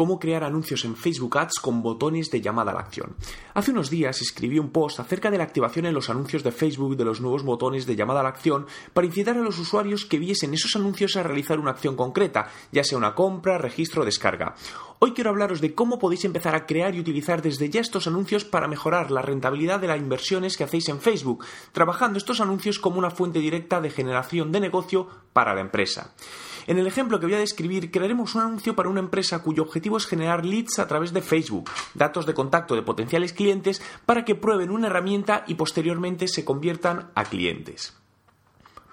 cómo crear anuncios en Facebook Ads con botones de llamada a la acción. Hace unos días escribí un post acerca de la activación en los anuncios de Facebook de los nuevos botones de llamada a la acción para incitar a los usuarios que viesen esos anuncios a realizar una acción concreta, ya sea una compra, registro o descarga. Hoy quiero hablaros de cómo podéis empezar a crear y utilizar desde ya estos anuncios para mejorar la rentabilidad de las inversiones que hacéis en Facebook, trabajando estos anuncios como una fuente directa de generación de negocio para la empresa. En el ejemplo que voy a describir, crearemos un anuncio para una empresa cuyo objetivo es generar leads a través de Facebook, datos de contacto de potenciales clientes para que prueben una herramienta y posteriormente se conviertan a clientes.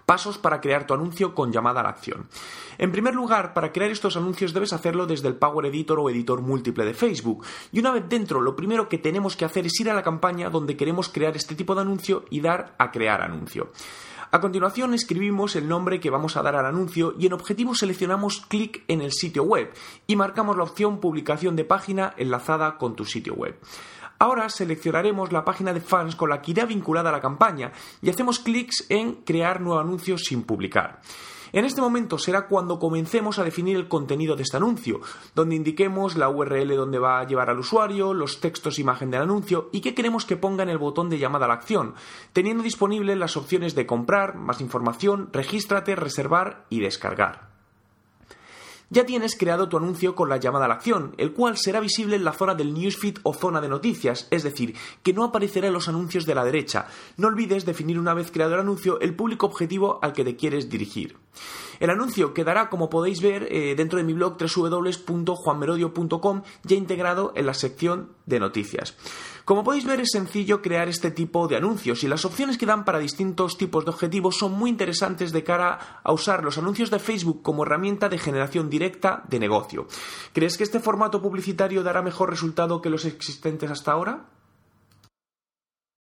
Pasos para crear tu anuncio con llamada a la acción. En primer lugar, para crear estos anuncios debes hacerlo desde el Power Editor o editor múltiple de Facebook. Y una vez dentro, lo primero que tenemos que hacer es ir a la campaña donde queremos crear este tipo de anuncio y dar a crear anuncio. A continuación escribimos el nombre que vamos a dar al anuncio y en objetivo seleccionamos clic en el sitio web y marcamos la opción publicación de página enlazada con tu sitio web. Ahora seleccionaremos la página de fans con la que irá vinculada la campaña y hacemos clics en crear nuevo anuncio sin publicar. En este momento será cuando comencemos a definir el contenido de este anuncio, donde indiquemos la URL donde va a llevar al usuario, los textos e imagen del anuncio y qué queremos que ponga en el botón de llamada a la acción, teniendo disponibles las opciones de comprar, más información, regístrate, reservar y descargar ya tienes creado tu anuncio con la llamada a la acción, el cual será visible en la zona del newsfeed o zona de noticias, es decir, que no aparecerá en los anuncios de la derecha. No olvides definir una vez creado el anuncio el público objetivo al que te quieres dirigir. El anuncio quedará, como podéis ver, eh, dentro de mi blog www.juanmerodio.com ya integrado en la sección de noticias. Como podéis ver es sencillo crear este tipo de anuncios y las opciones que dan para distintos tipos de objetivos son muy interesantes de cara a usar los anuncios de Facebook como herramienta de generación directa de negocio. ¿Crees que este formato publicitario dará mejor resultado que los existentes hasta ahora?